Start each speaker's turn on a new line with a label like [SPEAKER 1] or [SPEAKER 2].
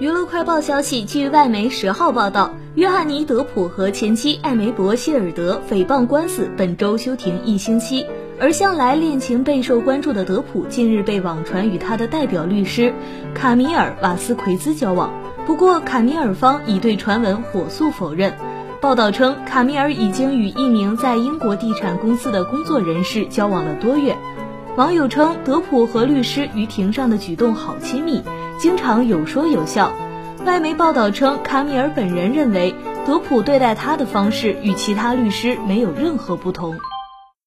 [SPEAKER 1] 娱乐快报消息，据外媒十号报道，约翰尼·德普和前妻艾梅伯·希尔德诽谤官司本周休庭一星期。而向来恋情备受关注的德普，近日被网传与他的代表律师卡米尔·瓦斯奎兹交往。不过，卡米尔方已对传闻火速否认。报道称，卡米尔已经与一名在英国地产公司的工作人士交往了多月。网友称，德普和律师于庭上的举动好亲密。经常有说有笑。外媒报道称，卡米尔本人认为德普对待他的方式与其他律师没有任何不同。